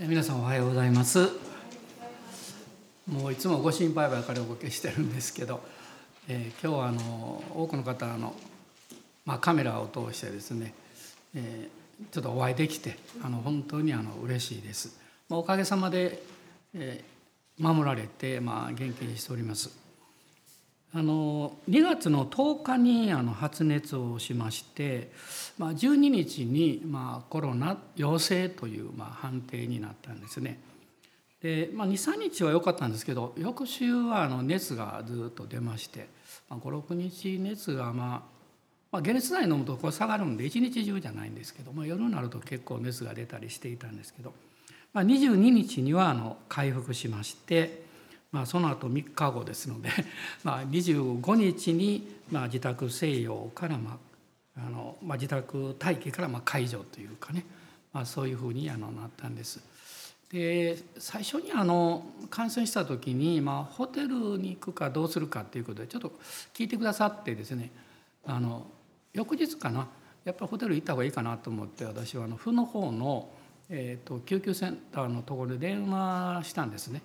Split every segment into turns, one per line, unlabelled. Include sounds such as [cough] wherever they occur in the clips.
皆さんおはようございます。もういつもご心配ばかりおかけしてるんですけど、えー、今日はあの多くの方の、まあ、カメラを通してですね、えー、ちょっとお会いできてあの本当にあの嬉しいです、まあ、おかげさまで、えー、守られて、まあ、元気にしております。あの2月の10日にあの発熱をしまして、まあ、12日にまあコロナ陽性というまあ判定になったんですね。で、まあ、23日は良かったんですけど翌週はあの熱がずっと出まして、まあ、56日熱がまあまあ、解熱剤飲むとこれ下がるんで一日中じゃないんですけど、まあ、夜になると結構熱が出たりしていたんですけど、まあ、22日にはあの回復しましてまあ、その後3日後ですので、[laughs] まあ、25日にまあ自宅静養からまああの、まあ、自宅待機からまあ解除というかね、まあ、そういうふうにあのなったんです。で最初にあの感染した時に、まあ、ホテルに行くかどうするかっていうことでちょっと聞いてくださってですねあの翌日かなやっぱりホテル行った方がいいかなと思って私はあの府の方の、えーと救急センターのところで電話したんですね。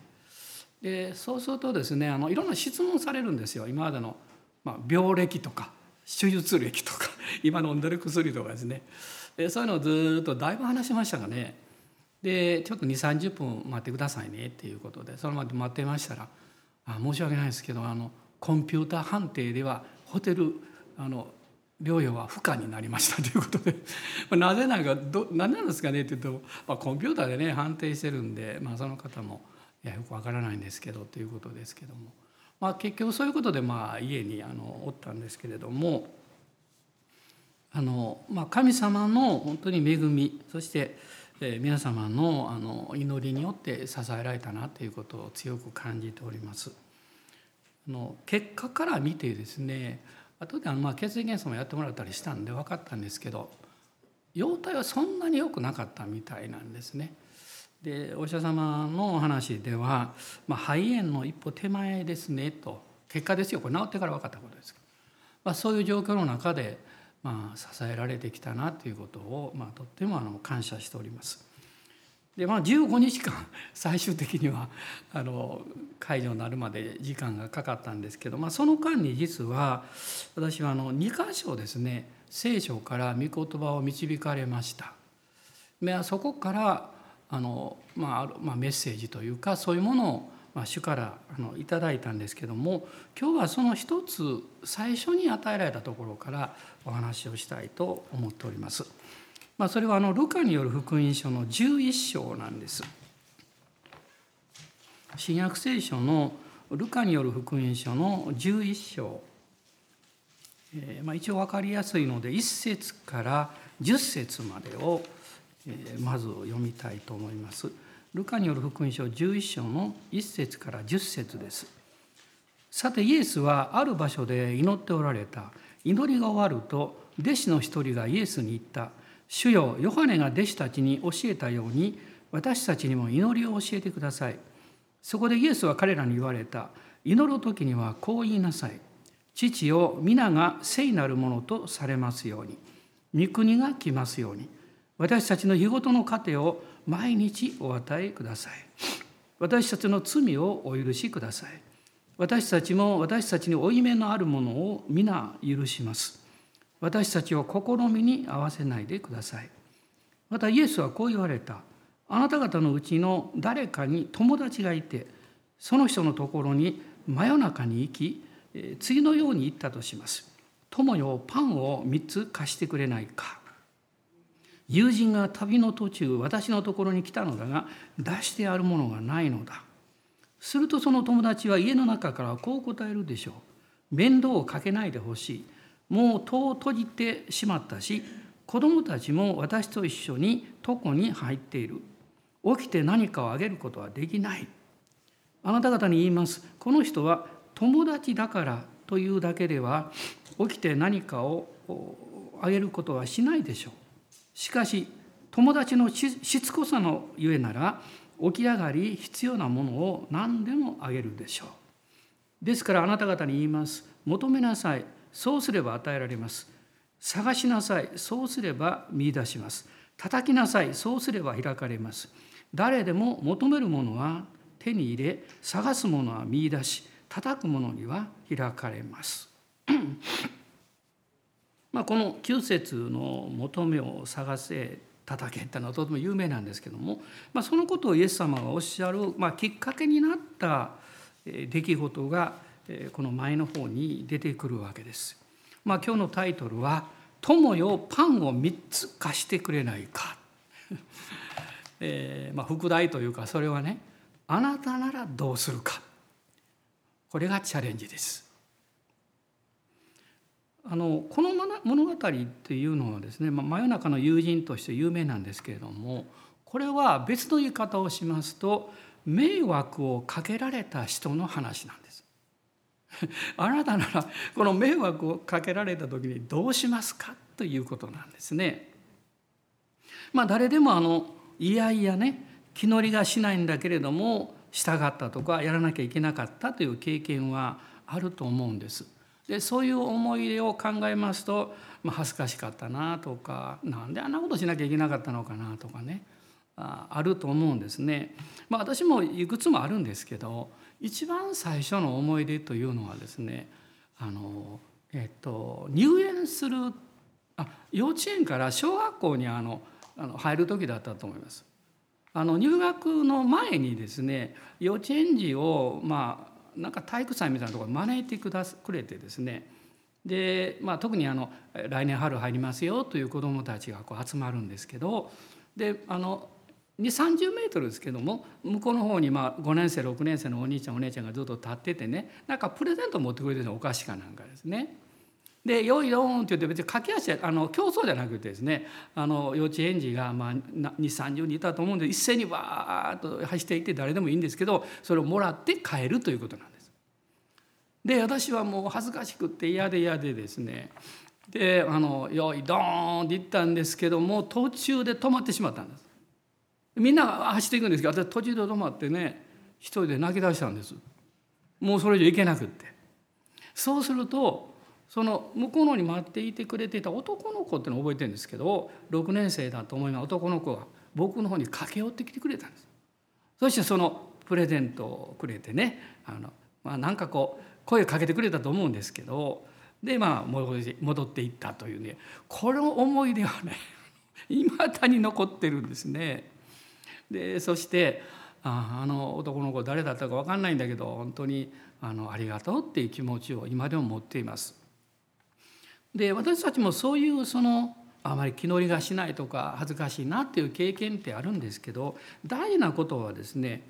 でそうするとですねあのいろんな質問されるんですよ。今までの、まあ、病歴とか手術歴とか [laughs] 今飲んでる薬とかですね。でそういうのをずっとだいぶ話しましたがね。でちょっと2 3 0分待ってくださいね。っていうことでそのまで待ってましたらあ申し訳ないですけどあのコンピューター判定ではホテルあの療養は不可になりました。ということで。[laughs] なぜなんかど何なんですかねって言うと、まあ、コンピューターでね判定してるんで、まあ、その方もいやよくわからないんですけどということですけども、まあ、結局そういうことでまあ家にあのおったんですけれどもあの、まあ、神様の本当に恵みそして皆様のあの祈りによって支えられたなということを強く感じております。あの結果から見てですね後であのまあ血液検査もやってもらったりしたんで分かったんですけど容体はそんなに良くなかったみたいなんですね。でお医者様のお話では、まあ、肺炎の一歩手前ですねと結果ですよこれ治ってから分かったことですけど、まあ、そういう状況の中で、まあ、支えられてきたなということを、まあ、とってもあの感謝しております。でまあ15日間 [laughs] 最終的にはあの解除になるまで時間がかかったんですけど、まあ、その間に実は私はあの2箇所ですね聖書から御言葉を導かれました。そこからあの、まあ、まあメッセージというかそういうものを、まあ、主からあのいただいたんですけども今日はその一つ最初に与えられたところからお話をしたいと思っております。まあ、それはあのルカによる福音書の11章なんです。新約聖書のルカによる福音書の11章、えーまあ、一応分かりやすいので1節から10節までをまず読みたいと思います。ルカによる福音書11章の1節から10節です。さてイエスはある場所で祈っておられた。祈りが終わると弟子の一人がイエスに言った。主よヨハネが弟子たちに教えたように私たちにも祈りを教えてください。そこでイエスは彼らに言われた。祈る時にはこう言いなさい。父を皆が聖なるものとされますように。御国が来ますように。私たちの日ごとの糧を毎日お与えください。私たちの罪をお許しください。私たちも私たちに負い目のあるものを皆許します。私たちを試みに合わせないでください。またイエスはこう言われた。あなた方のうちの誰かに友達がいて、その人のところに真夜中に行き、次のように言ったとします。友よ、パンを3つ貸してくれないか。友人が旅の途中私のところに来たのだが出してあるものがないのだ。するとその友達は家の中からこう答えるでしょう。面倒をかけないでほしい。もう戸を閉じてしまったし子供たちも私と一緒に床に入っている。起きて何かをあげることはできない。あなた方に言います。この人は友達だからというだけでは起きて何かをあげることはしないでしょう。しかし友達のしつこさのゆえなら起き上がり必要なものを何でもあげるでしょう。ですからあなた方に言います。求めなさい。そうすれば与えられます。探しなさい。そうすれば見出します。叩きなさい。そうすれば開かれます。誰でも求めるものは手に入れ探すものは見出し叩くものには開かれます。まあこの9節の「求めを探せ叩け」ってのはとても有名なんですけども、まあ、そのことをイエス様がおっしゃる、まあ、きっかけになった出来事がこの前の方に出てくるわけです。まあ、今日のタイトルは「友よパンを3つ貸してくれないか」[laughs] えー、まあ、副題というかそれはね「あなたならどうするか」これがチャレンジです。あのこの物語っていうのはですね、まあ、真夜中の友人として有名なんですけれどもこれは別の言い方をしますと迷惑をかけられた人の話なんです。[laughs] あなたならこの迷惑をかけられた時にどうしますかということなんですね。まあ誰でもあのいやいやね気乗りがしないんだけれども従ったとかやらなきゃいけなかったという経験はあると思うんです。でそういう思い出を考えますと、まあ、恥ずかしかったなとかなんであんなことしなきゃいけなかったのかなとかねああると思うんですね。まあ、私もいくつもあるんですけど一番最初の思い出というのはですねあの、えっと、入園するあ幼稚園から小学校にあのあの入る時だったと思います。あの入学の前にですね幼稚園児をまあなんか体育祭みたいなところ招いてくだくれてですねで、まあ、特にあの来年春入りますよという子どもたちがこう集まるんですけどであの2 3 0メートルですけども向こうの方にまあ5年生6年生のお兄ちゃんお姉ちゃんがずっと立っててねなんかプレゼント持ってくれてるのお菓子かなんかですね。で「よいどん」って言って別に駆け足あの競争じゃなくてですねあの幼稚園児がまあ2 3 0人いたと思うんで一斉にわーっと走っていって誰でもいいんですけどそれをもらって帰るということなんです。で私はもう恥ずかしくって嫌で嫌でですねであの「よいどん」って言ったんですけども途中で止まってしまったんです。みんなが走っていくんですけど私途中で止まってね一人で泣き出したんですもうそれ以上行けなくってそうするとその向こうのに待っていてくれていた男の子っていうのを覚えてるんですけど6年生だと思います男の子が僕の方に駆け寄ってきてくれたんですそしてそのプレゼントをくれてねあの、まあ、なんかこう声をかけてくれたと思うんですけどでまあ戻っていったというねこの思い出はね [laughs] いまだに残ってるんですね。でそしてああの男の子誰だったか分かんないんだけど本当にあのありがとうっていう気持ちを今でも持っています。で私たちもそういうそのあまり気乗りがしないとか恥ずかしいなっていう経験ってあるんですけど大事なことはですね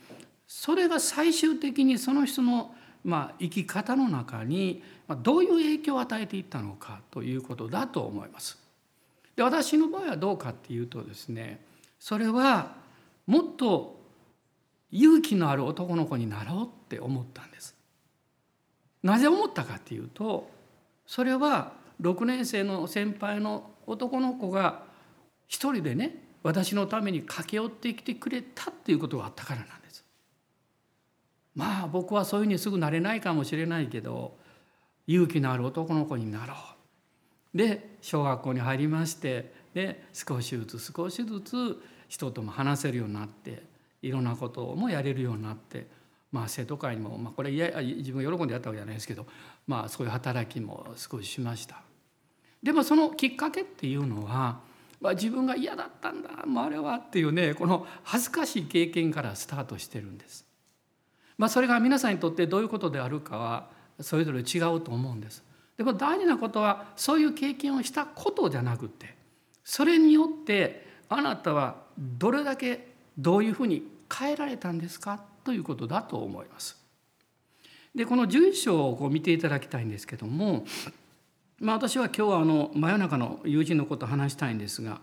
それが最終的にその人のまあ生き方の中にどういう影響を与えていったのかということだと思います。で私の場合はどうかっていうとですねそれはもっと勇気のある男の子になろうって思ったんです。なぜ思ったかっていうとそれは6年生の先輩の男の子が一人でね私のために駆け寄ってきてくれたっていうことがあったからなんです。まあ僕はそういうふうにすぐなれないかもしれないけど勇気のある男の子になろう。で小学校に入りましてで少しずつ少しずつ人とも話せるようになっていろんなこともやれるようになって、まあ、生徒会にも、まあ、これいや自分が喜んでやったわけじゃないですけど、まあ、そういう働きも少ししました。でもそのきっかけっていうのは、まあ、自分が嫌だったんだもうあれはっていうねこの恥ずかしい経験からスタートしてるんです。まあ、それが皆さんにとってどういうことであるかはそれぞれ違うと思うんです。でも大事なことはそういう経験をしたことじゃなくてそれによってあなたはどれだけどういうふうに変えられたんですか？ということだと思います。でこの11章をこう見ていただきたいんですけども、まあ、私は今日はあの真夜中の友人のことを話したいんですが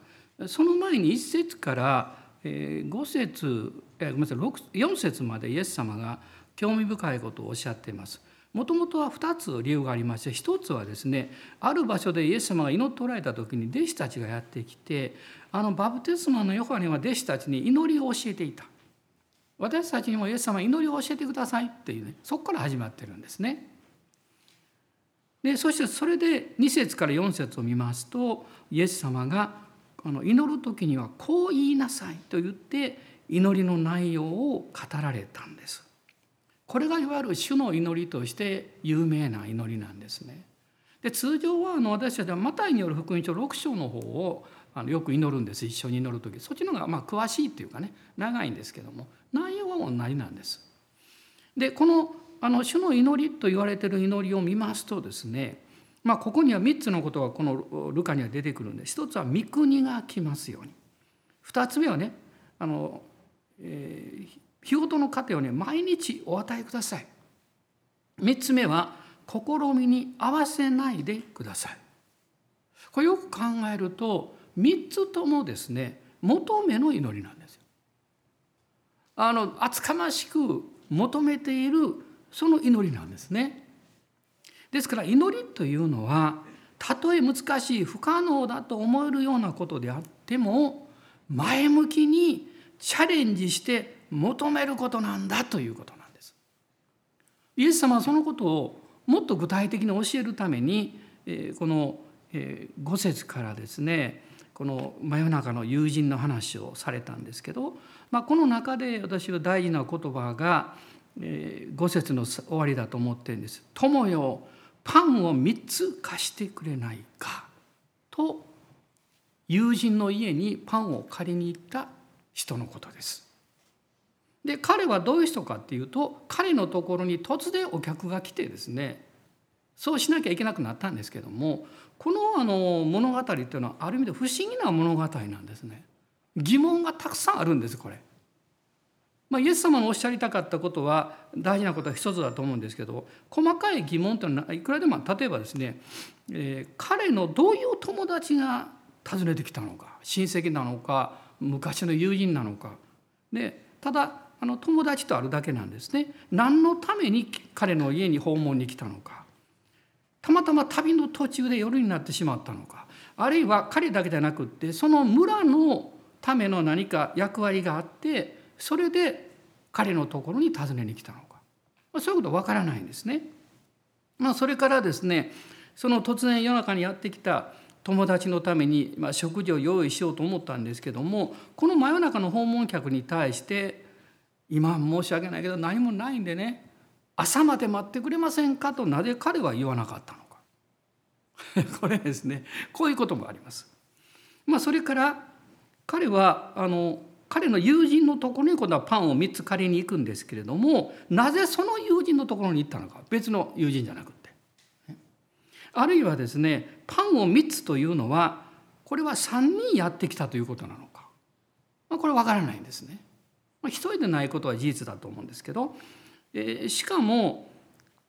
その前に1節から5節ごめんなさい4節までイエス様が興味深いことをおっしゃっています。もともとは2つ理由がありまして1つはですねある場所でイエス様が祈っておられた時に弟子たちがやってきてあのバプテスマのヨハネは弟子たちに祈りを教えていた私たちにもイエス様祈りを教えてくださいっていうねそこから始まってるんですね。でそしてそれで2節から4節を見ますとイエス様があの祈る時にはこう言いなさいと言って祈りの内容を語られたんです。これがいわゆる主の祈りとして有名な祈りなんですね。で通常はあの私たちはマタイによる福音書6章の方をあのよく祈るんです。一緒に祈る時。そっちの方がまあ詳しいっていうかね。長いんですけども。内容は同じなんです。でこのあの主の祈りと言われてる祈りを見ますとですね。まあここには3つのことがこのルカには出てくるんで。一つは御国が来ますように。2つ目はねあの、えー、日ごとの糧をね毎日お与えください。3つ目は試みに合わせないでください。これよく考えると3つともですね求めの祈りなんですよあの厚かましく求めているその祈りなんですねですから祈りというのはたとえ難しい不可能だと思えるようなことであっても前向きにチャレンジして求めることなんだということなんです。イエス様はそのことをもっと具体的に教えるためにこの5節からですねこの真夜中の友人の話をされたんですけど、まあ、この中で私は大事な言葉が5節の終わりだと思ってるんです。友よパンを3つ貸してくれないかと友人の家にパンを借りに行った人のことです。で彼はどういう人かっていうと彼のところに突然お客が来てですねそうしなきゃいけなくなったんですけどもこのあの物語っていうのはある意味で不思議な物語なんですね。疑問がたくさんあるんですこれ。まあ、イエス様のおっしゃりたかったことは大事なことは一つだと思うんですけど細かい疑問というのはいくらでも例えばですね、えー、彼のどういう友達が訪ねてきたのか親戚なのか昔の友人なのかでただあの友達とあるだけなんですね何のために彼の家に訪問に来たのかたまたま旅の途中で夜になってしまったのかあるいは彼だけじゃなくってその村のための何か役割があってそれで彼のところに訪ねに来たのか、まあ、そういうことは分からないんですね。まあ、それからですねその突然夜中にやってきた友達のために、まあ、食事を用意しようと思ったんですけどもこの真夜中の訪問客に対して「今申し訳ないけど何もないんでね朝まで待ってくれませんか?」となぜ彼は言わなかったのか [laughs] これですねこういうこともあります。まあ、それから彼はあの彼の友人のところに今度はパンを3つ借りに行くんですけれどもなぜその友人のところに行ったのか別の友人じゃなくて。あるいはですねパンを3つというのはこれは3人やってきたということなのか、まあ、これわからないんですね。まあ、一人でないことは事実だと思うんですけど、えー、しかも、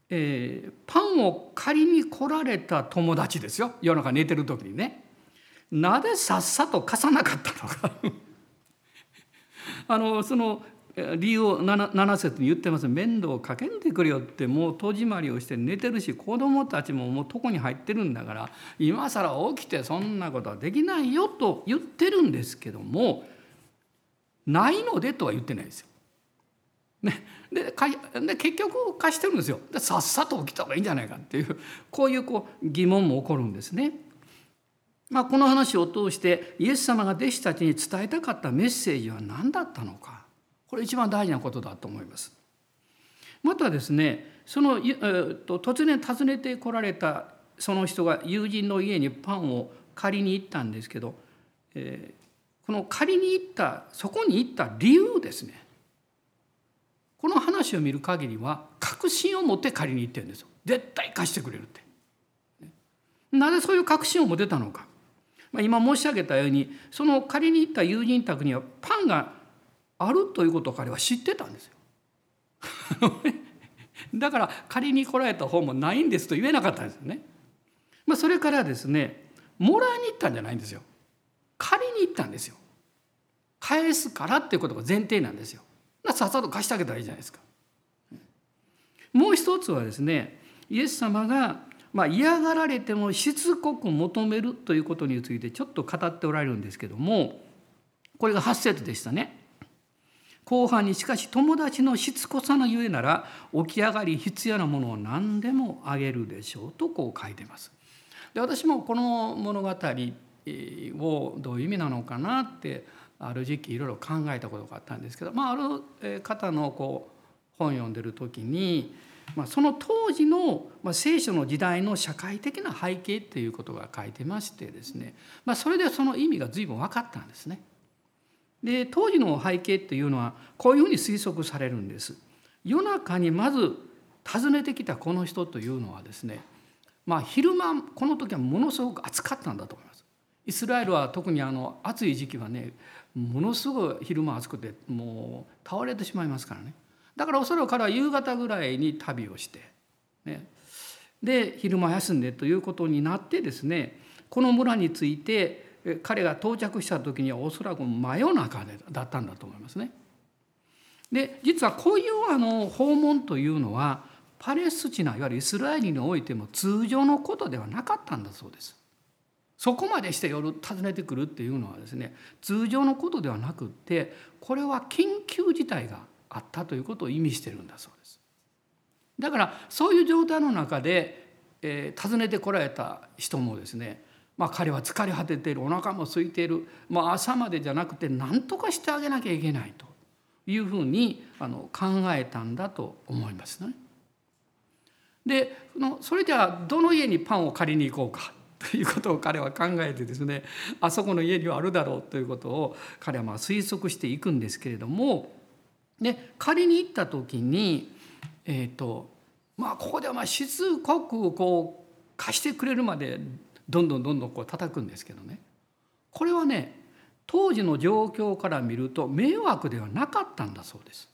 えー、パンを借りに来られた友達ですよ。夜中寝てる時にね。なぜさっさと貸さなかったのか。[laughs] あのその理由を 7, 7節に言ってます。面倒をかけんでくれよってもう戸締まりをして寝てるし子供たちももう床に入ってるんだから今更起きてそんなことはできないよと言ってるんですけどもないのでとは言ってないですよ。ね、でで結局貸してるんですよでさっさと起きた方がいいんじゃないかっていうこういうこう疑問も起こるんですね。まあ、この話を通してイエス様が弟子たちに伝えたかったメッセージは何だったのかこれ一番大事なことだと思います。またですねその、えー、と突然訪ねてこられたその人が友人の家にパンを借りに行ったんですけど、えー、この借りに行ったそこに行った理由ですねこの話を見る限りは確信を持って借りに行ってるんですよ絶対貸してくれるって。なぜそういう確信を持てたのかまあ、今申し上げたようにその借りに行った友人宅にはパンがあるということを彼は知ってたんですよ。[laughs] だから借りに来られた方もないんですと言えなかったんですよね。まあ、それからですねもらいに行ったんじゃないんですよ。借りに行ったんですよ。返すからっていうことが前提なんですよ。さっさと貸してあげたらいいじゃないですか。もう一つはですねイエス様がまあ、嫌がられてもしつこく求めるということについてちょっと語っておられるんですけどもこれが8節でしたね。後半にしかし友達のしつこさのゆえなら起き上がり必要なものを何でもあげるでしょうとこう書いてます。で私もこの物語をどういう意味なのかなってある時期いろいろ考えたことがあったんですけど、まあ、ある方のこう本読んでる時に、まあ、その当時の、まあ、聖書の時代の社会的な背景っていうことが書いてましてですね、まあ、それでその意味が随分分かったんですね。で当時の背景っていうのはこういうふうに推測されるんです。夜中にまず訪ねてきたこの人というのはですねまあ昼間この時はものすごく暑かったんだと思います。イスラエルは特にあの暑い時期はねものすごい昼間暑くてもう倒れてしまいますからねだからおそらく彼は夕方ぐらいに旅をして、ね、で昼間休んでということになってですねこの村について彼が到着した時にはおそらく真夜中だったんだと思いますね。で実はこういうあの訪問というのはパレスチナいわゆるイスラエルにおいても通常のことではなかったんだそうです。そこまでして夜訪ねてくるっていうのはですね通常のことではなくってこれは緊急事態があったということを意味してるんだそうです。だからそういう状態の中で、えー、訪ねてこられた人もですねまあ、彼は疲れ果てているお腹も空いている、まあ、朝までじゃなくて何とかしてあげなきゃいけないというふうにあの考えたんだと思いますね。でそれではどの家にパンを借りに行こうかということを彼は考えてですねあそこの家にはあるだろうということを彼はま推測していくんですけれどもで借りに行った時にえっ、ー、とまあここではまあしつこくこう貸してくれるまでどんどんどんどんこう叩くんですけどねこれはね当時の状況から見ると迷惑ではなかったんだそうです。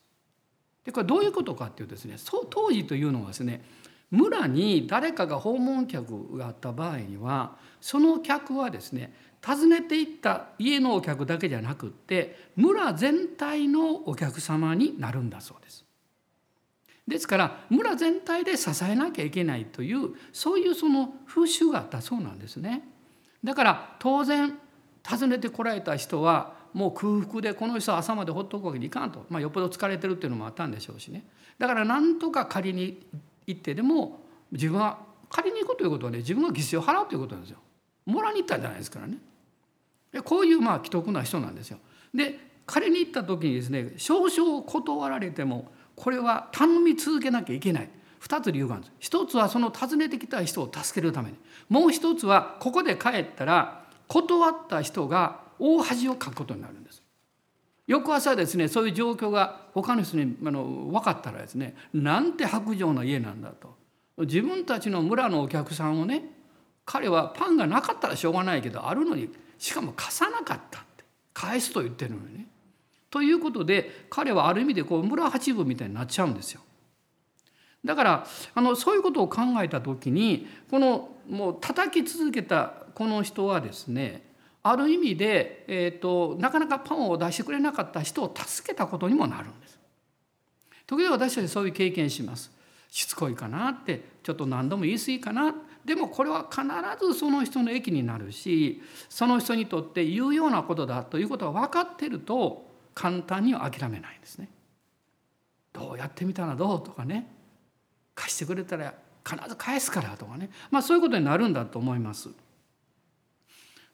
でこれどういうことかっていうとですね当時というのはですね村に誰かが訪問客があった場合にはその客はですね訪ねていった家のお客だけじゃなくって村全体のお客様になるんだそうです。ですから村全体で支えなきゃいけないというそういうその風習があったそうなんですね。だから当然訪ねてこられた人はもう空腹でこの人は朝までほっとくわけにいかんと、まあ、よっぽど疲れてるっていうのもあったんでしょうしねだからなんとか借りに行ってでも自分は借りに行くということはね自分が犠牲を払うということなんですよ。もらいに行ったんじゃないですからね。こういうまあ既得な人なんですよ。で借りに行った時にですね少々断られてもこれは頼み続けなきゃいけない。2つ理由があるんです。一つはその訪ねてきた人を助けるためにもう一つはここで帰ったら断った人が大恥をかくことになるんです。翌朝ですねそういう状況が他の人にあの分かったらですねなんて薄情な家なんだと自分たちの村のお客さんをね彼はパンがなかったらしょうがないけどあるのにしかも貸さなかったって返すと言ってるのにね。ということで彼はある意味でこう村八分みたいになっちゃうんですよ。だからあのそういうことを考えた時にこのもう叩き続けたこの人はですねある意味で、えーと、なかなかパンを出してくれなかった人を助けたことにもなるんです。時々私たちそういう経験します。しつこいかなってちょっと何度も言い過ぎかなでもこれは必ずその人の益になるしその人にとって言うようなことだということが分かってると簡単には諦めないんですね。どうやってみたらどうとかね貸してくれたら必ず返すからとかねまあそういうことになるんだと思います。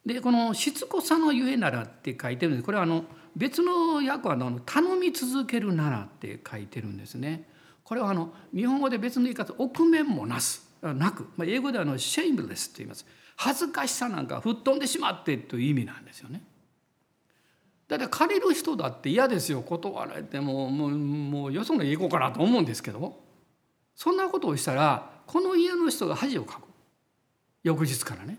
でこの「しつこさのゆえなら」って書いてるんです。これはあの別の訳はあの「頼み続けるなら」って書いてるんですね。これはあの日本語で別の言い方「臆面もなす」なく、まあ、英語ではあの「シェイムレス」と言います。恥ずかしさなんか吹っ飛んでしまってという意味なんですよね。だって借りる人だって嫌ですよ。断られてももうもうよその家行こうかなと思うんですけどそんなことをしたらこの家の人が恥をかく。翌日からね。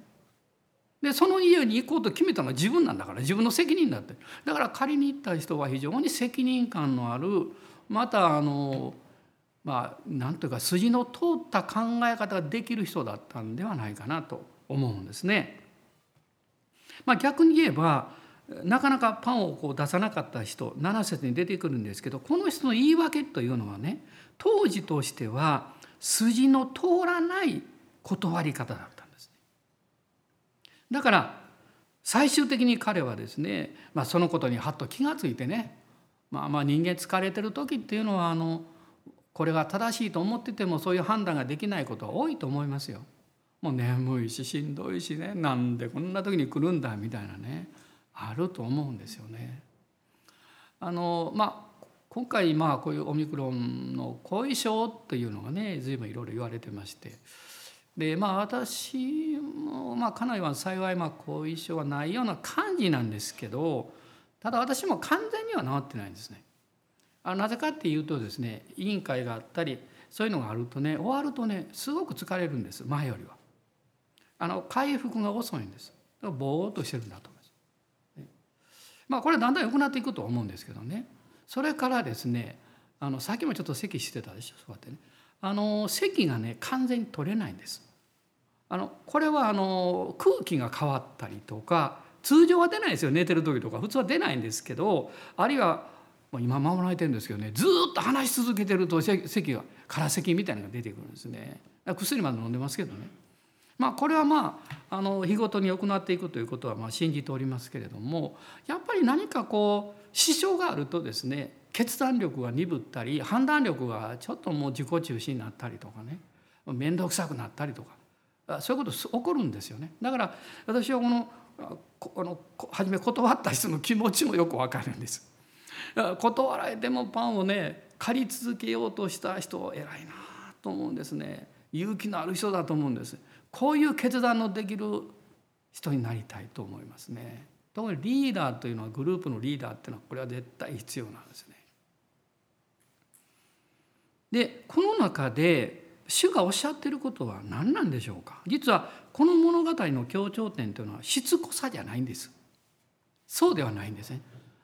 でその家に行こうと決めたのは自分なんだから自分の責任だってだから借りに行った人は非常に責任感のあるまたあのまあ何というか筋の通った考え方ができる人だったんではないかなと思うんですね。まあ、逆に言えばなかなかパンをこう出さなかった人7節に出てくるんですけどこの人の言い訳というのはね当時としては筋の通らない断り方だ。だから最終的に彼はですね、まあ、そのことにはっと気が付いてね、まあ、まあ人間疲れてる時っていうのはあのこれが正しいと思っててもそういう判断ができないことは多いと思いますよ。もう眠いししんどいしねなんでこんな時に来るんだみたいなねあると思うんですよね。あのまあ今回まあこういうオミクロンの後遺症というのがね随分いろいろ言われてましてでまあ私もまあ家内は幸いまあ後遺症はないような感じなんですけどただ私も完全には治ってないんですね。あなぜかっていうとですね委員会があったりそういうのがあるとね終わるとねすごく疲れるんです前よりは。あの回復が遅いんです。ぼーっとしてるんだと思います。まあこれはだんだん良くなっていくと思うんですけどねそれからですねあのさっきもちょっと咳してたでしょそうやってねあの咳がね完全に取れないんです。あのこれはあの空気が変わったりとか通常は出ないですよ。寝てる時とか普通は出ないんですけどあるいはもう今守られてるんですけどねずっと話し続けてると咳が空咳みたいなのが出てくるんですね。薬まで飲んでますけどね。まあこれはまああの日ごとに良くなっていくということはまあ信じておりますけれどもやっぱり何かこう支障があるとですね決断力が鈍ったり判断力がちょっともう自己中心になったりとかね面倒くさくなったりとかそういうこと起こるんですよね。だから私はこのこの初め断った人の気持ちもよくわかるんです。断られてもパンをね借り続けようとした人偉いなと思うんですね。勇気のある人だと思うんです。こういう決断のできる人になりたいと思いますね。特にリーダーというのはグループのリーダーっていうのはこれは絶対必要なんですね。でこの中で主がおっしゃってることは何なんでしょうか？実はこの物語の強調点というのはしつこさじゃないんです。そうではないんですね。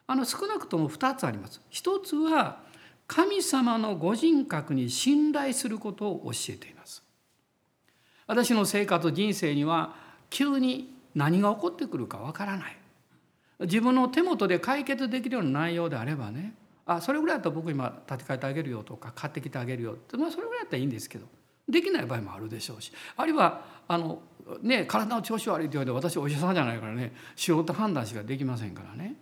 あの少なくとも2つあります。一つは神様のご人格に信頼することを教えています。私の生活人生には急に何が起こってくるかわからない自分の手元で解決できるような内容であればねあそれぐらいだったら僕今立て替えてあげるよとか買ってきてあげるよって、まあ、それぐらいだったらいいんですけどできない場合もあるでしょうしあるいはあの、ね、体の調子悪いって言われて私お医者さんじゃないからね仕事判断しかできませんからね、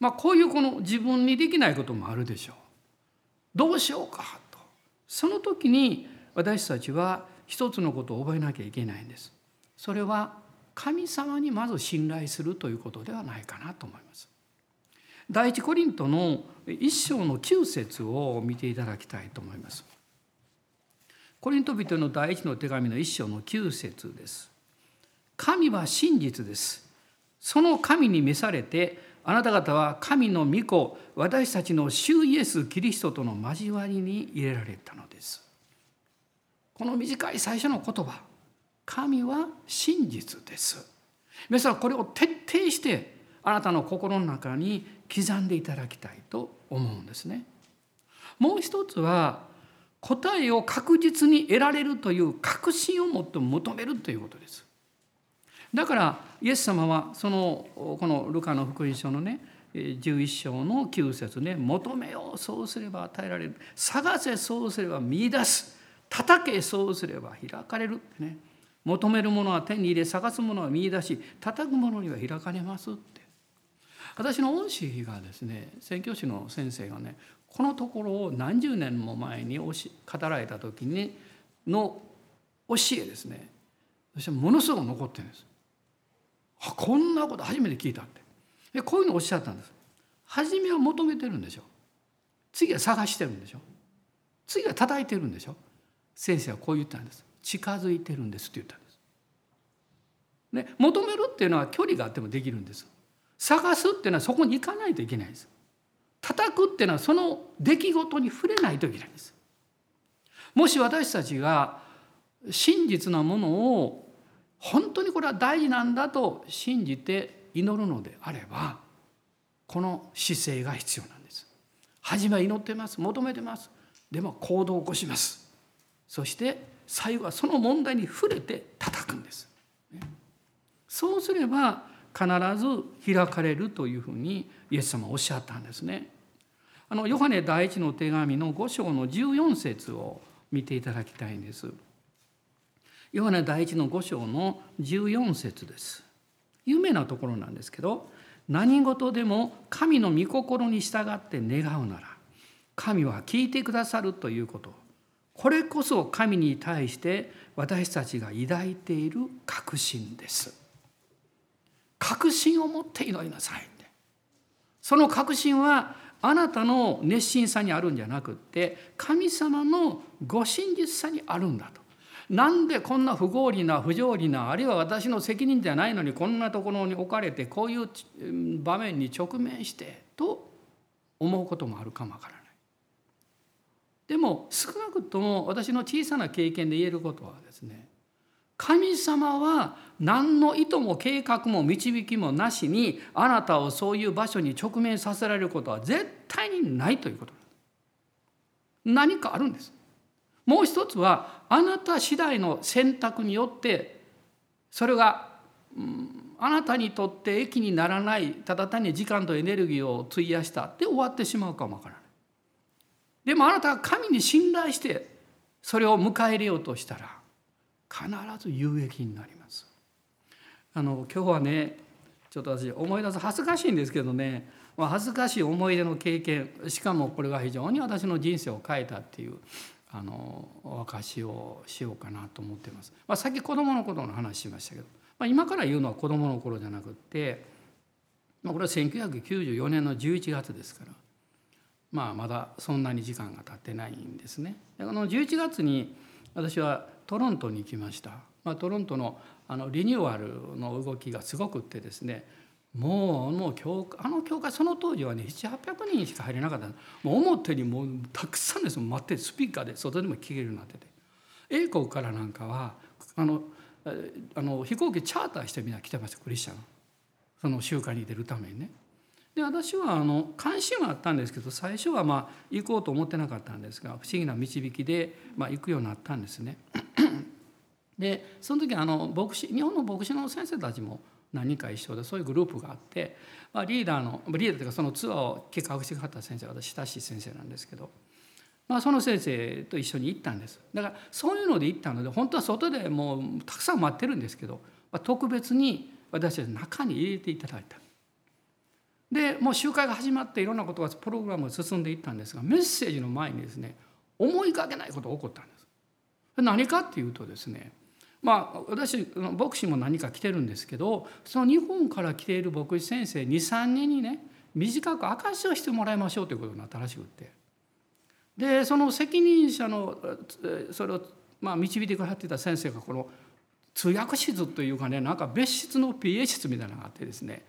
まあ、こういうこの自分にできないこともあるでしょう。どうしようかとその時に私たちは一つのことを覚えなきゃいけないんです。それは神様にまず信頼するということではないかなと思います。第一コリントの一章の9節を見ていただきたいと思います。コリント人の第一の手紙の一章の9節です。神は真実です。その神に召されてあなた方は神の御子私たちの主イエス・キリストとの交わりに入れられたのです。この短い最初の言葉神は真実です皆さんこれを徹底してあなたの心の中に刻んでいただきたいと思うんですね。もう一つは答えを確実に得られるという確信を持って求めるということです。だからイエス様はそのこのルカの福音書のね11章の9節ね求めようそうすれば与えられる。探せそうすれば見出す。叩けそうすれば開かれる。ってね。求めるものは手に入れ探すものは見出し叩くものには開かれますって私の恩師がですね宣教師の先生がねこのところを何十年も前に語られた時にの教えですね。そしてものすごく残ってるんです。あこんなこと初めて聞いたって。でこういうのをおっしゃったんです。初めは求めてるんでしょ。次は探してるんでしょ。次は叩いてるんでしょ。先生はこう言ったんです。近づいてるんですって言ったんです。ね、求めるっていうのは距離があってもできるんです。探すっていうのはそこに行かないといけないんです。叩くっていうのはその出来事に触れないといけないんです。もし私たちが真実なものを本当にこれは大事なんだと信じて祈るのであればこの姿勢が必要なんです。初めは祈ってます求めてますでも行動を起こしますそして最後はその問題に触れて叩くんです。そうすれば必ず開かれるというふうにイエス様はおっしゃったんですね。あのヨハネ第一の手紙の5章の14節を見ていただきたいんです。ヨハネ第一の5章の14節です。有名なところなんですけど何事でも神の御心に従って願うなら神は聞いてくださるということこれこそ神に対して私たちが抱いている確信です。確信を持って祈りなさいってその確信はあなたの熱心さにあるんじゃなくって神様のご真実さにあるんだと。なんでこんな不合理な不条理なあるいは私の責任じゃないのにこんなところに置かれてこういう場面に直面してと思うこともあるかもわからない。でも少なくとも私の小さな経験で言えることはですね神様は何の意図も計画も導きもなしにあなたをそういう場所に直面させられることは絶対にないということ何かあるんです。もう一つはあなた次第の選択によってそれが、うん、あなたにとって益にならないただ単に時間とエネルギーを費やしたで終わってしまうかもわからない。でもあなたが神に信頼してそれを迎え入れようとしたら必ず有益になります。あの今日はねちょっと私思い出す恥ずかしいんですけどね恥ずかしい思い出の経験しかもこれが非常に私の人生を変えたっていうあのお証しをしようかなと思ってます。まあ、さっき子供の頃の話しましたけど、まあ、今から言うのは子供の頃じゃなくって、まあ、これは1994年の11月ですから、まあ、まだそんなに時間が経ってないんですね。あの11月に私はトロントに行きました、まあ、トロントのあのリニューアルの動きがすごくってですねもうもう教あの教会その当時はね700800人しか入れなかった。もう表にもうたくさんです。待ってスピーカーで外でも聞けるようになってて。英国からなんかはあのあの飛行機チャーターしてみんな来てましたクリスチャン。その集会に出るためにね。で私はあの関心はあったんですけど最初はまあ行こうと思ってなかったんですが不思議な導きでまあ行くようになったんですね。でその時あの牧師日本の牧師の先生たちも何人か一緒でそういうグループがあって、まあ、リーダーのリーダーというかそのツアーを企画してくださった先生私親しい先生なんですけど、まあ、その先生と一緒に行ったんですだからそういうので行ったので本当は外でもうたくさん待ってるんですけど、まあ、特別に私たち中に入れていただいた。でもう集会が始まっていろんなことがプログラムが進んでいったんですがメッセージの前にですね思いがけないことが起こったんです。何かっていうとですねまあ私牧師も何か来てるんですけどその日本から来ている牧師先生23人にね短く証しをしてもらいましょうということになったらしくってでその責任者のそれをまあ導いてくださってた先生がこの通訳室というかねなんか別室の PA 室みたいなのがあってですね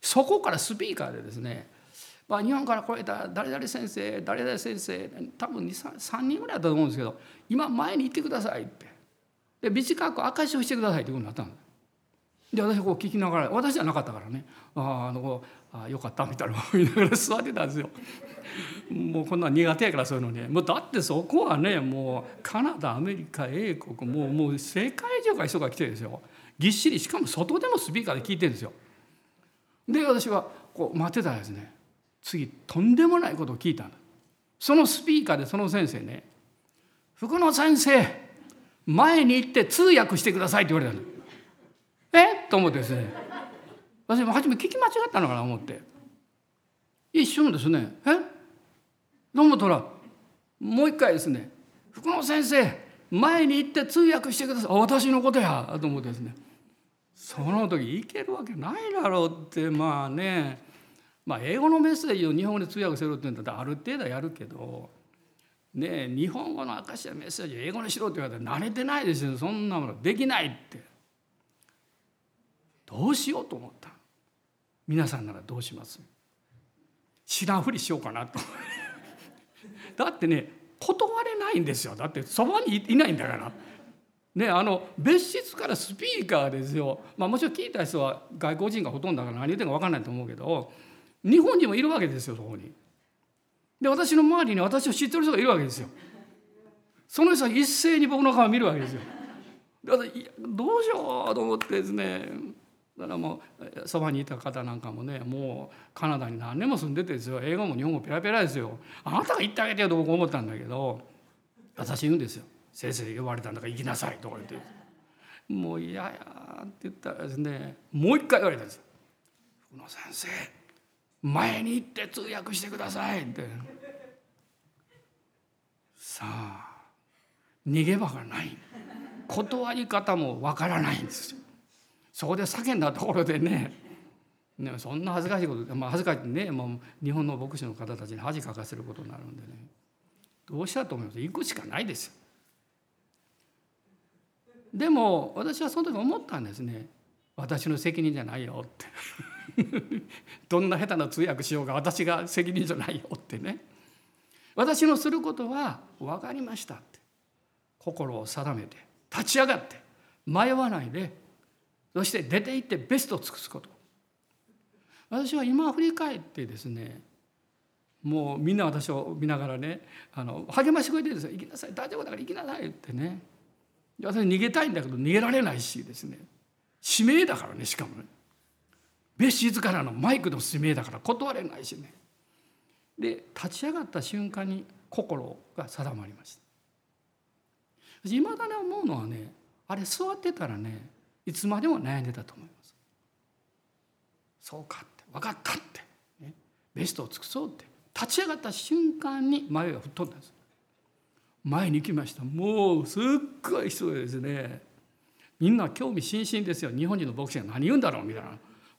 そこからスピーカーでですね、まあ、日本から来られた誰々先生誰々先生多分 3, 3人ぐらいだったと思うんですけど今前に行ってくださいってで短く証しをしてくださいってことになったんです。で私こう聞きながら私じゃなかったからねあああのあよかったみたいな思いながら座ってたんですよ。[laughs] もうこんな苦手やからそういうのねもうだってそこはねもうカナダアメリカ英国もうもう世界中から人が来てるんですよぎっしりしかも外でもスピーカーで聞いてるんですよ。で私はこう待ってたらですね次とんでもないことを聞いたんだそのスピーカーでその先生ね「福野先生前に行って通訳してください」って言われたの。え？と思ってですね私も初め聞き間違ったのかな思って。一瞬ですね「え？と思ったらもう一回ですね「福野先生前に行って通訳してください」私のことやと思ってですね。その時いけるわけないだろうってまあね。まあ英語のメッセージを日本語で通訳するって言うんだったらある程度やるけどね日本語の証やメッセージを英語にしろって言われたら慣れてないですよ。そんなものできないって。どうしようと思った皆さんならどうします？知らんふりしようかなと。だってね断れないんですよ。だってそばにいないんだから。ね、あの別室からスピーカーですよ、まあ、もちろん聞いた人は外国人がほとんどだから何言ってるか分かんないと思うけど日本人もいるわけですよそこに。で私の周りに私を知ってる人がいるわけですよ。その人は一斉に僕の顔を見るわけですよ。だからどうしようと思ってですねだからもうそばにいた方なんかもねもうカナダに何年も住んでてですよ英語も日本語ペラペラですよあなたが言ってあげてよと僕思ったんだけど私言うんですよ先生呼ばれたんだから行きなさい」とか言って「もう嫌や」って言ったらですねもう一回言われたんです「福野先生前に行って通訳してください」って。さあ逃げ場がない。断り方もわからないんですよ。そこで叫んだところでねね、そんな恥ずかしいこと、まあ、恥ずかしいねもう日本の牧師の方たちに恥かかせることになるんでね。どうしたと思います？行くしかないですよ。でも私はその時思ったんですね。私の責任じゃないよって。[laughs] どんな下手な通訳しようが私が責任じゃないよってね。私のすることは分かりましたって。心を定めて立ち上がって迷わないでそして出て行ってベストを尽くすこと。私は今振り返ってですねもうみんな私を見ながらねあの励ましてくれてるんですよ「行きなさい大丈夫だから行きなさい」ってね。私逃げたいんだけど逃げられないしですね。使命だからねしかもね。別室からのマイクの使命だから断れないしね。で立ち上がった瞬間に心が定まりました。いまだに思うのはねあれ座ってたらねいつまでも悩んでたと思います。そうかって分かったって、ね、ベストを尽くそうって。立ち上がった瞬間に迷いが吹っ飛んだんです。前に行きました。もうすっごい人でですね。みんな興味津々ですよ。日本人の牧師が何言うんだろうみたいな。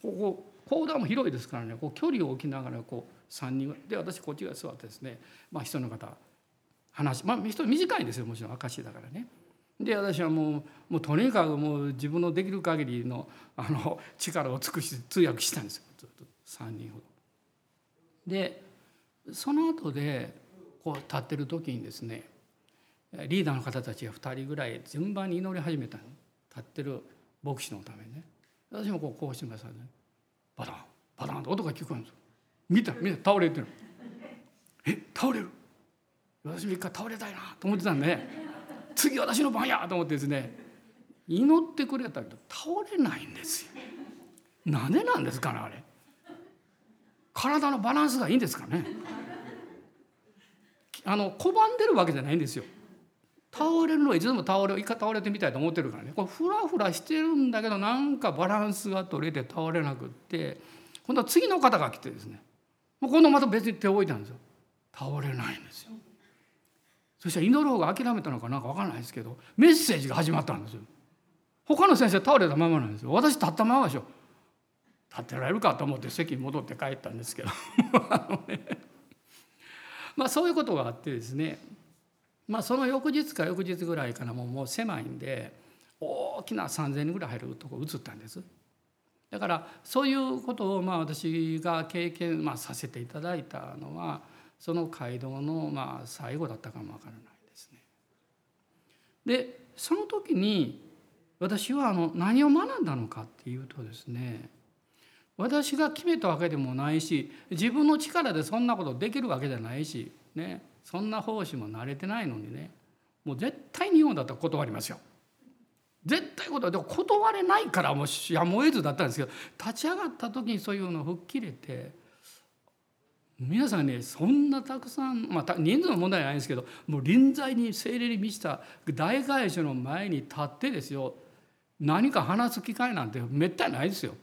ここ講談も広いですからね。こう距離を置きながらこう3人で私こっちが座ってですね。まあ人の方話まあ人短いんですよ。もちろん証だからね。で私はもうもうとにかくもう自分のできる限りのあの力を尽くして通訳したんですよ。ずっと3人ほど。でその後でこう立ってる時にですねリーダーの方たちが2人ぐらい順番に祈り始めた立ってる牧師のためにね。私もこうこうしてくださいね。バタンバタンと音が聞こえるんですよ。見た見た倒れてる。え倒れる？私も一回倒れたいなと思ってたんでね。次私の番やと思ってですね。祈ってくれたけど倒れないんですよ。なんでなんですかねあれ。体のバランスがいいんですかね。あの拒んでるわけじゃないんですよ。倒れるのはいつでも倒れ一回倒れてみたいと思ってるからね。これフラフラしてるんだけどなんかバランスが取れて倒れなくって今度は次の方が来てですね。今度また別に手を置いたんですよ。倒れないんですよ。そしたら祈る方が諦めたのかなんか分からないですけどメッセージが始まったんですよ。他の先生倒れたままなんですよ。私立ったままでしょ。立てられるかと思って席に戻って帰ったんですけど。[laughs] まあそういうことがあってですねまあその翌日か翌日ぐらいからもうもう狭いんで大きな3,000人ぐらい入るとこ移ったんです。だからそういうことをまあ私が経験、まあ、させていただいたのはその街道のまあ最後だったかもわからないですね。でその時に私はあの何を学んだのかっていうとですね私が決めたわけでもないし自分の力でそんなことできるわけじゃないしねそんな奉仕も慣れてないのにねもう絶対日本だったら断りますよ。絶対断でも断れないからもうやむを得ずだったんですけど立ち上がった時にそういうのを吹っ切れて皆さんねそんなたくさん、まあ、人数の問題はないんですけどもう臨在に精霊に満ちた大会社の前に立ってですよ何か話す機会なんてめったにないですよ。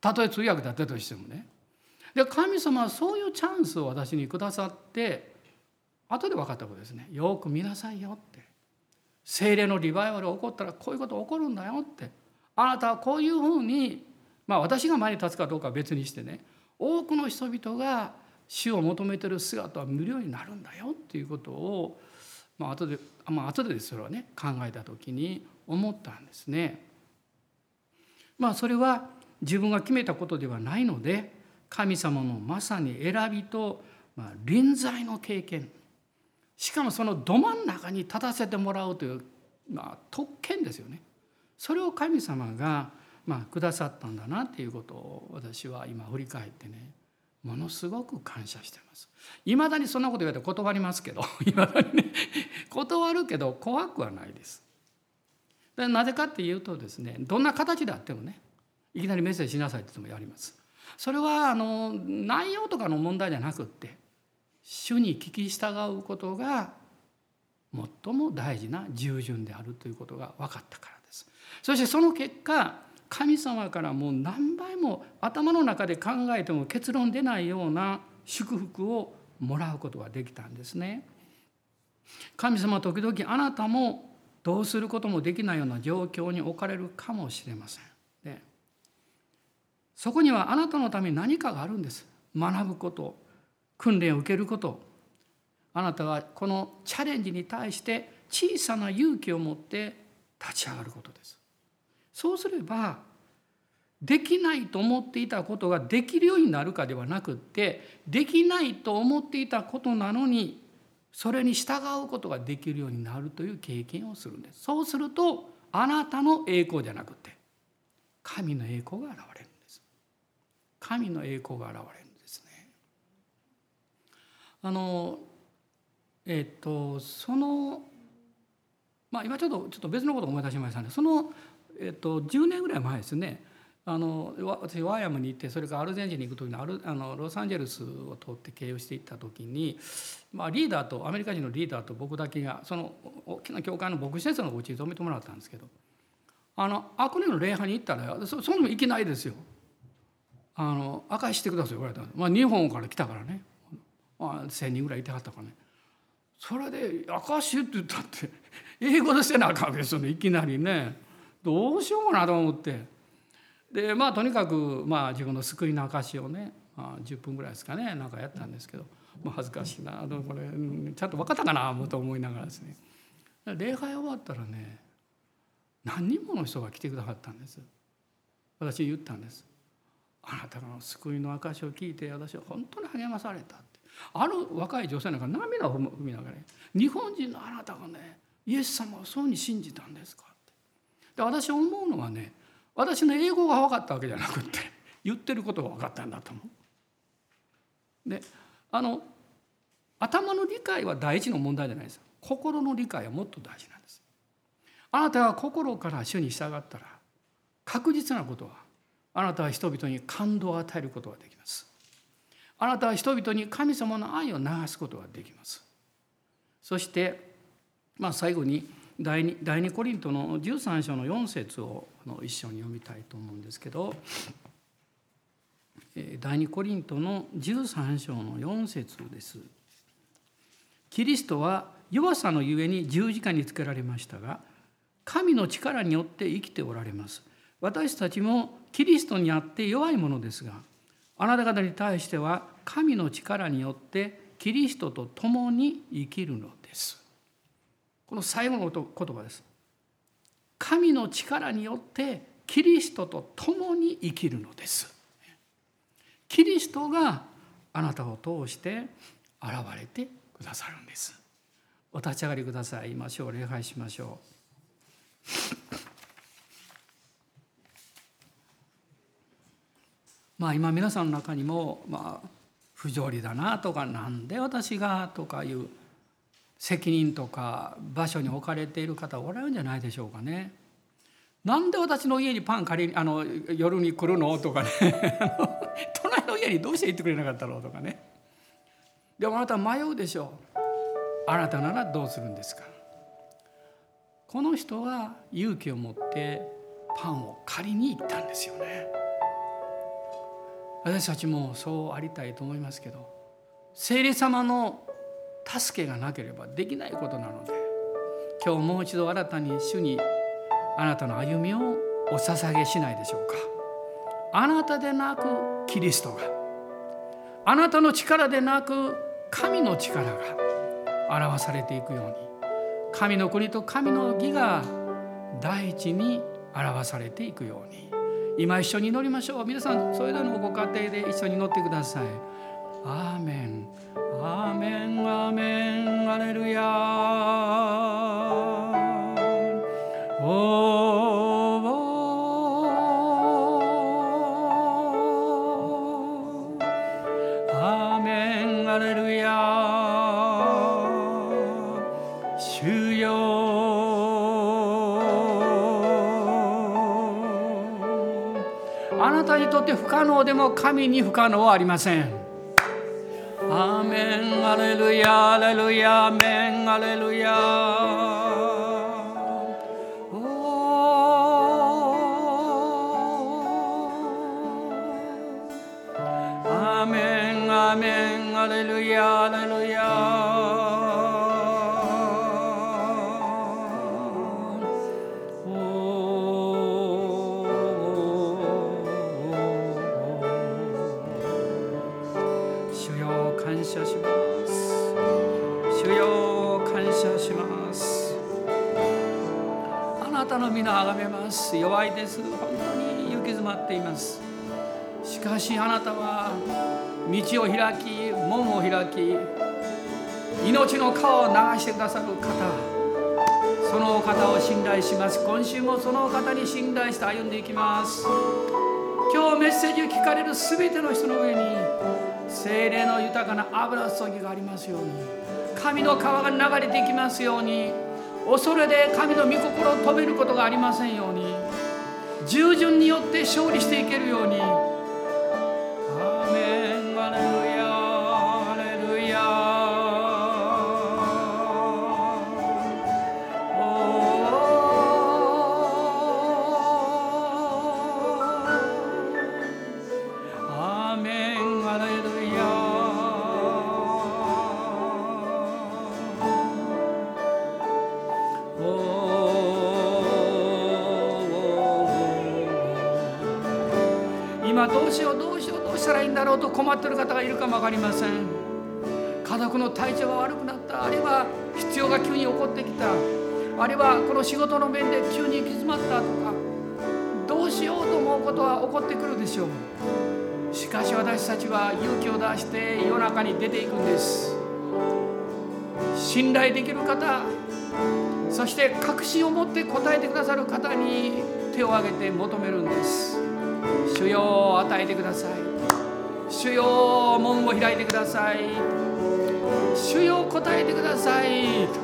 たとえ通訳だったとしてもね。で神様はそういうチャンスを私にくださって後で分かったことですね。よく見なさいよって。精霊のリバイバル起こったらこういうこと起こるんだよって。あなたはこういうふうにまあ私が前に立つかどうかは別にしてね多くの人々が死を求めてる姿は無料になるんだよっていうことをまあ後でまあ後でそれはね考えた時に思ったんですね。まあそれは自分が決めたことではないので神様のまさに選びと、ま、臨在の経験。しかもそのど真ん中に立たせてもらうという、まあ、特権ですよね。それを神様が、まあ、くださったんだなっていうことを私は今振り返ってねものすごく感謝してます。いまだにそんなこと言われて断りますけど [laughs] いまだにね断るけど怖くはないです。でなぜかっていうとですねどんな形であってもねいきなりメッセージしなさいって言ってもやります。それはあの内容とかの問題じゃなくって主に聞き従うことが最も大事な従順であるということが分かったからです。そしてその結果神様からもう何倍も頭の中で考えても結論出ないような祝福をもらうことができたんですね。神様時々あなたもどうすることもできないような状況に置かれるかもしれません。ね、そこにはあなたのために何かがあるんです学ぶこと訓練を受けること。あなたはこのチャレンジに対して小さな勇気を持って立ち上がることです。そうすればできないと思っていたことができるようになるかではなくってできないと思っていたことなのにそれに従うことができるようになるという経験をするんです。そうするとあなたの栄光じゃなくて神の栄光が現れるんです。神の栄光が現れる。あのえっとそのまあ今ちょっとちょっと別のことを思い出しましたね。その、えっと、10年ぐらい前ですね。あの私ワイアムに行ってそれからアルゼンチンに行く時にあるあのロサンゼルスを通って経由していった時に、まあ、リーダーとアメリカ人のリーダーと僕だけがその大きな教会の牧師先生のお家に泊めてもらったんですけどあの悪霊の礼拝に行ったらそそんなも行けないですよ。あの証してください言われたまあ、日本から来たからね、まあ、1,000人ぐらいいてはったかね。それで「証しって言ったって [laughs] 英語でせなあかんですよねいきなりね。どうしようかなと思って。でまあとにかく、まあ、自分の救いの証をね、まあ、10分ぐらいですかねなんかやったんですけど、まあ、恥ずかしいなこれちゃんと分かったかなと思いながらですね。礼拝終わったらね何人もの人が来てくださったんです。私言ったんです。あなたの救いの証を聞いて私は本当に励まされた。ある若い女性なんか涙を踏みながら、ね「日本人のあなたがねイエス様をそうに信じたんですか?」ってで私思うのはね私の英語が分かったわけじゃなくって言ってることが分かったんだと思う。であの頭の理解は第一の問題じゃないです心の理解はもっと大事なんです。あなたが心から主に従ったら確実なことはあなたは人々に感動を与えることができます。あなたは人々に神様の愛を流すことができます。そしてまあ最後に第 2, 第2コリントの13章の4節を一緒に読みたいと思うんですけど第2コリントの13章の4節です。キリストは弱さのゆえに十字架につけられましたが神の力によって生きておられます。私たちもキリストにあって弱いものですがあなた方に対しては神の力によってキリストと共に生きるのです。この最後の言葉です。神の力によってキリストと共に生きるのです。キリストがあなたを通して現れてくださるんです。お立ち上がりください。今しょう礼拝しましょう。まあ今皆さんの中にもまあ不条理だなとかなんで私がとかいう責任とか場所に置かれている方おられるんじゃないでしょうかね。なんで私の家にパン借りあの夜に来るのとかね。[laughs] 隣の家にどうして行ってくれなかったのとかね。でもあなた迷うでしょう。あなたならどうするんですか。この人は勇気を持ってパンを借りに行ったんですよね。私たちもそうありたいと思いますけど聖霊様の助けがなければできないことなので今日もう一度新たに主にあなたの歩みをお捧げしないでしょうか。あなたでなくキリストがあなたの力でなく神の力が表されていくように神の国と神の義が第一に表されていくように今一緒に祈りましょう。皆さんそれぞれのご家庭で一緒に祈ってください。アーメン。アーメン。アーメン。アレルヤに不可能でも神に不可能はありません。アーメン。アレルヤ。アレルヤ。アメン。アレルヤ。なたの皆あがめます。弱いです。本当に行き詰まっています。しかしあなたは道を開き門を開き命の川を流してくださる方。そのお方を信頼します。今週もそのお方に信頼して歩んでいきます。今日メッセージを聞かれる全ての人の上に精霊の豊かな油注ぎがありますように神の川が流れていきますように恐れで神の御心を止めることがありませんように。従順によって勝利していけるように。分かりません。家族の体調が悪くなった。あるいは必要が急に起こってきた。あるいはこの仕事の面で急に行き詰まったとか。どうしようと思うことは起こってくるでしょう。しかし私たちは勇気を出して世の中に出ていくんです。信頼できる方そして確信を持って答えてくださる方に手を挙げて求めるんです。主よを与えてください。主よ門を開いてください。主よ答えてください。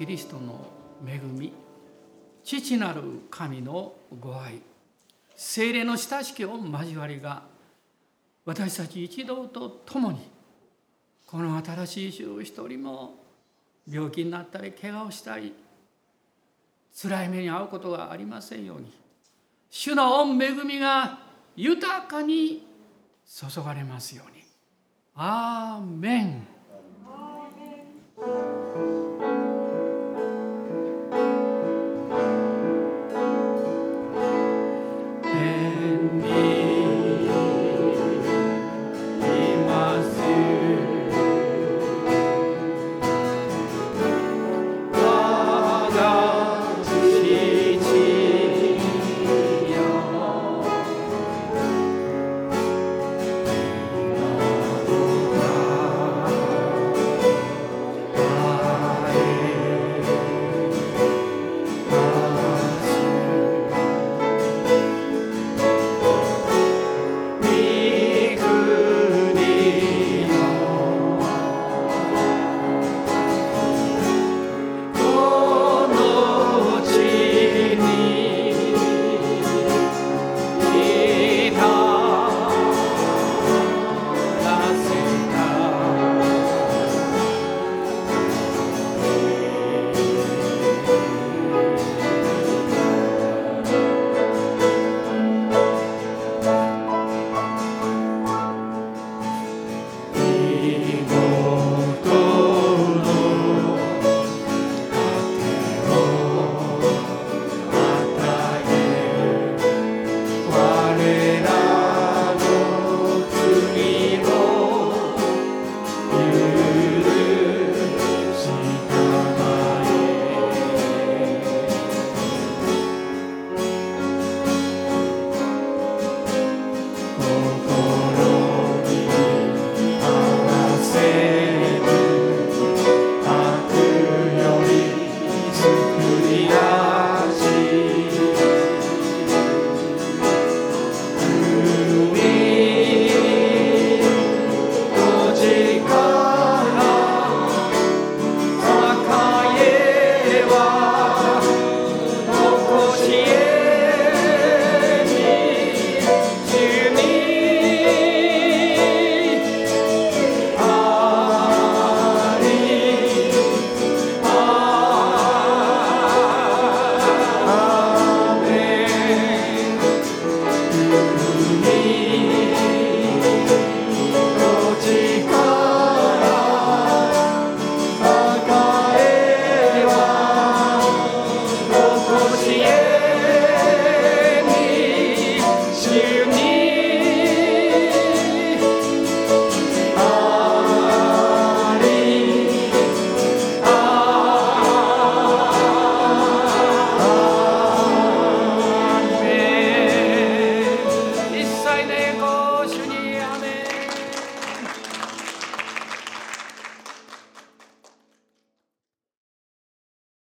キリストの恵み父なる神のご愛精霊の親しきを交わりが私たち一同と共にこの新しい主一人も病気になったり怪我をしたり辛い目に遭うことがありませんように主の御恵みが豊かに注がれますように。アーメン